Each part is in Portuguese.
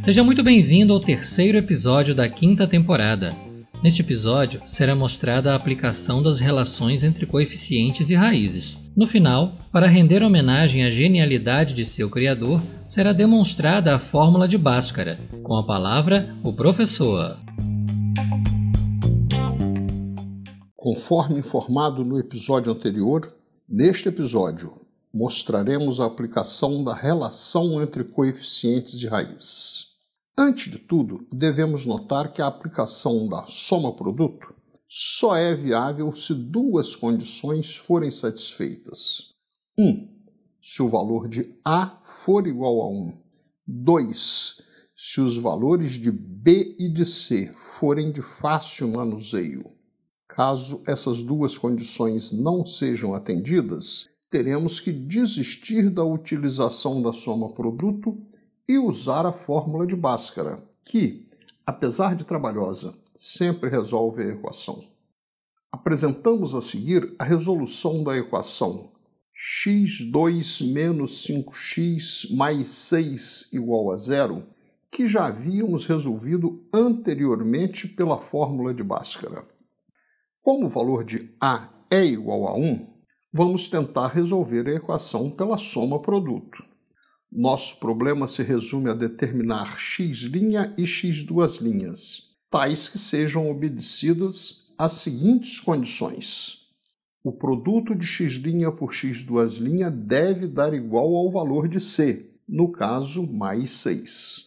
Seja muito bem-vindo ao terceiro episódio da quinta temporada. Neste episódio, será mostrada a aplicação das relações entre coeficientes e raízes. No final, para render homenagem à genialidade de seu criador, será demonstrada a fórmula de Bhaskara, com a palavra o professor. Conforme informado no episódio anterior, neste episódio mostraremos a aplicação da relação entre coeficientes de raiz. Antes de tudo, devemos notar que a aplicação da soma-produto só é viável se duas condições forem satisfeitas. 1. Um, se o valor de A for igual a 1. 2. Se os valores de B e de C forem de fácil manuseio. Caso essas duas condições não sejam atendidas, teremos que desistir da utilização da soma-produto e usar a fórmula de Bhaskara, que, apesar de trabalhosa, sempre resolve a equação. Apresentamos a seguir a resolução da equação x2 menos 5x mais 6 igual a zero, que já havíamos resolvido anteriormente pela fórmula de Bhaskara. Como o valor de a é igual a 1, vamos tentar resolver a equação pela soma produto. Nosso problema se resume a determinar x' e x duas linhas, tais que sejam obedecidas as seguintes condições. O produto de x' por x duas deve dar igual ao valor de c, no caso, mais 6.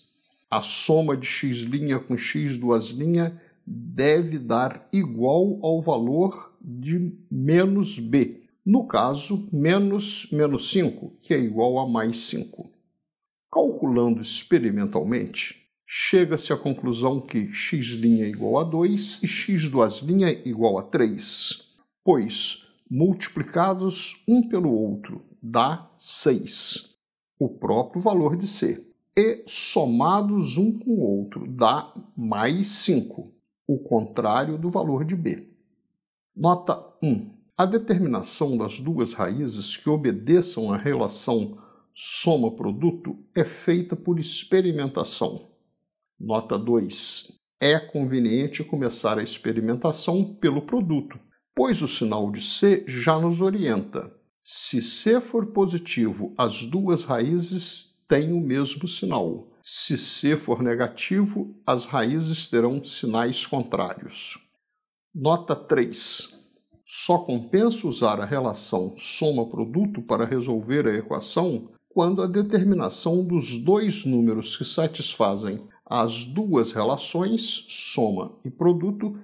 A soma de x' com x duas deve dar igual ao valor de menos b, no caso, menos menos 5, que é igual a mais 5. Calculando experimentalmente, chega-se à conclusão que x' é igual a 2 e x é igual a 3, pois multiplicados um pelo outro dá 6, o próprio valor de C, e somados um com o outro dá mais 5, o contrário do valor de B. Nota 1. A determinação das duas raízes que obedeçam à relação soma-produto é feita por experimentação. Nota 2. É conveniente começar a experimentação pelo produto, pois o sinal de C já nos orienta. Se C for positivo, as duas raízes têm o mesmo sinal. Se C for negativo, as raízes terão sinais contrários. Nota 3. Só compensa usar a relação soma-produto para resolver a equação quando a determinação dos dois números que satisfazem as duas relações, soma e produto,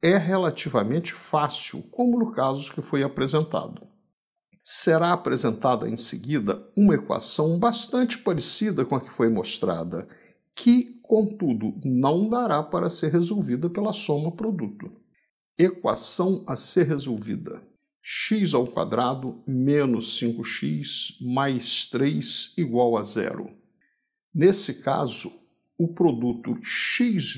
é relativamente fácil, como no caso que foi apresentado. Será apresentada em seguida uma equação bastante parecida com a que foi mostrada, que, contudo, não dará para ser resolvida pela soma-produto. Equação a ser resolvida x ao quadrado menos 5x mais 3 igual a zero. Nesse caso, o produto x'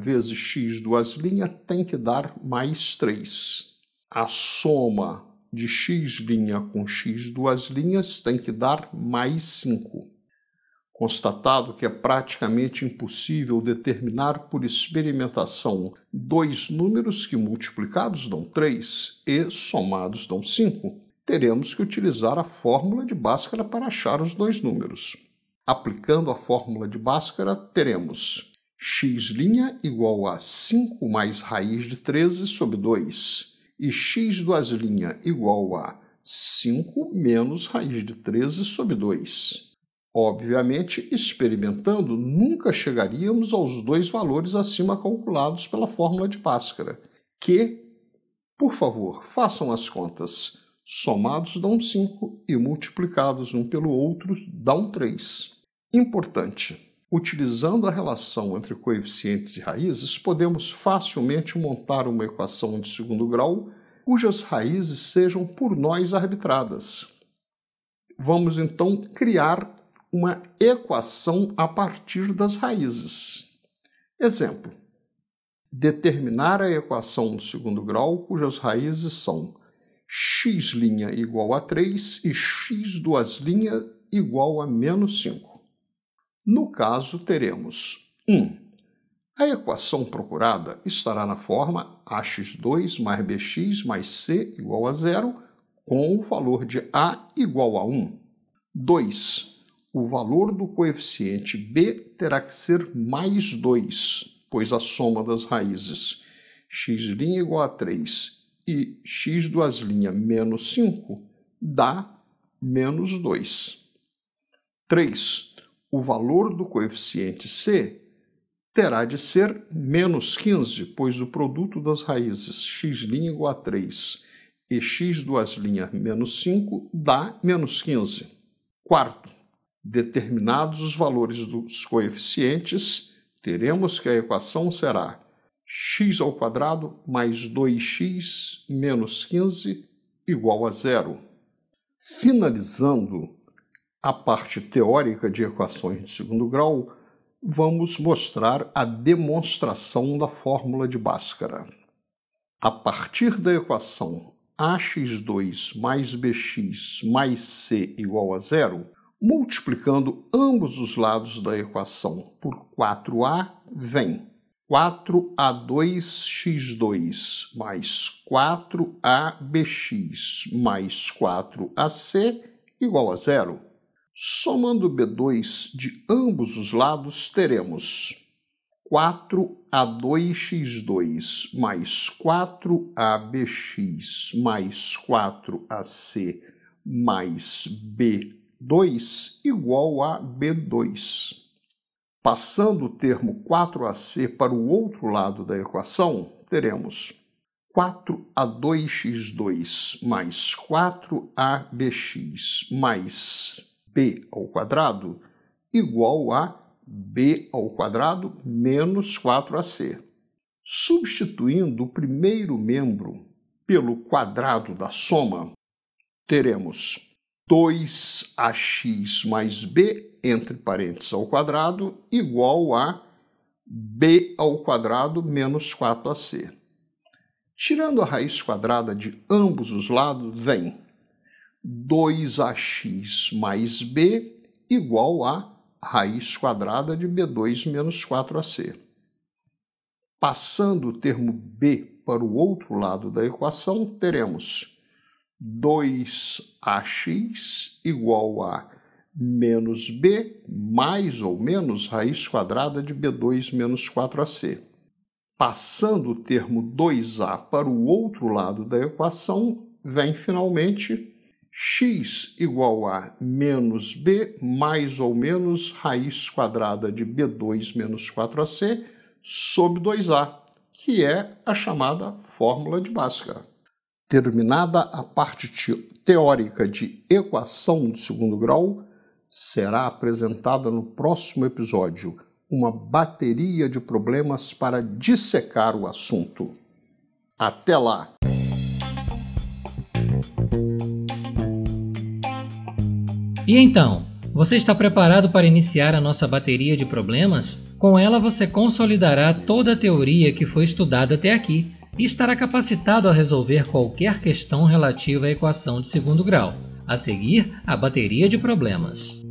vezes x duas linhas tem que dar mais 3. A soma de x' com x duas linhas tem que dar mais 5 constatado que é praticamente impossível determinar por experimentação dois números que multiplicados dão 3 e somados dão 5, teremos que utilizar a fórmula de Bhaskara para achar os dois números. Aplicando a fórmula de Bhaskara, teremos x' igual a 5 mais raiz de 13 sobre 2 e x igual a 5 menos raiz de 13 sobre 2. Obviamente, experimentando, nunca chegaríamos aos dois valores acima calculados pela fórmula de Bhaskara, que, por favor, façam as contas. Somados dão 5 e multiplicados um pelo outro dão 3. Importante. Utilizando a relação entre coeficientes e raízes, podemos facilmente montar uma equação de segundo grau cujas raízes sejam por nós arbitradas. Vamos então criar uma equação a partir das raízes. Exemplo: determinar a equação do segundo grau cujas raízes são x' igual a 3 e x igual a menos 5. No caso, teremos 1. A equação procurada estará na forma ax2 mais bx mais c igual a zero, com o valor de a igual a 1. 2. O valor do coeficiente b terá que ser mais 2, pois a soma das raízes x' igual a 3 e x menos 5 dá menos 2. 3. O valor do coeficiente c terá de ser menos 15, pois o produto das raízes x' igual a 3 e x menos 5 dá menos 15. Quarto, determinados os valores dos coeficientes, teremos que a equação será x ao quadrado mais 2x menos 15 igual a zero. Finalizando a parte teórica de equações de segundo grau, vamos mostrar a demonstração da fórmula de Bhaskara. A partir da equação ax2 mais bx mais c igual a zero, multiplicando ambos os lados da equação por 4a, vem 4a2x2 mais 4abx mais 4ac igual a zero. Somando B2 de ambos os lados, teremos 4A2x2 mais 4ABX mais 4AC mais B2 igual a B2. Passando o termo 4AC para o outro lado da equação, teremos 4A2x2 mais 4ABX mais b ao quadrado igual a b ao quadrado menos 4ac. Substituindo o primeiro membro pelo quadrado da soma, teremos 2ax mais b, entre parênteses ao quadrado, igual a b ao quadrado menos 4ac. Tirando a raiz quadrada de ambos os lados, vem 2ax mais b igual a raiz quadrada de b2 menos 4ac. Passando o termo b para o outro lado da equação, teremos 2ax igual a menos b mais ou menos raiz quadrada de b2 menos 4ac. Passando o termo 2a para o outro lado da equação, vem finalmente x igual a menos b mais ou menos raiz quadrada de b2 menos 4ac sobre 2a, que é a chamada fórmula de Bhaskara. Terminada a parte teórica de equação de segundo grau, será apresentada no próximo episódio uma bateria de problemas para dissecar o assunto. Até lá! E então, você está preparado para iniciar a nossa bateria de problemas? Com ela você consolidará toda a teoria que foi estudada até aqui e estará capacitado a resolver qualquer questão relativa à equação de segundo grau. A seguir, a bateria de problemas.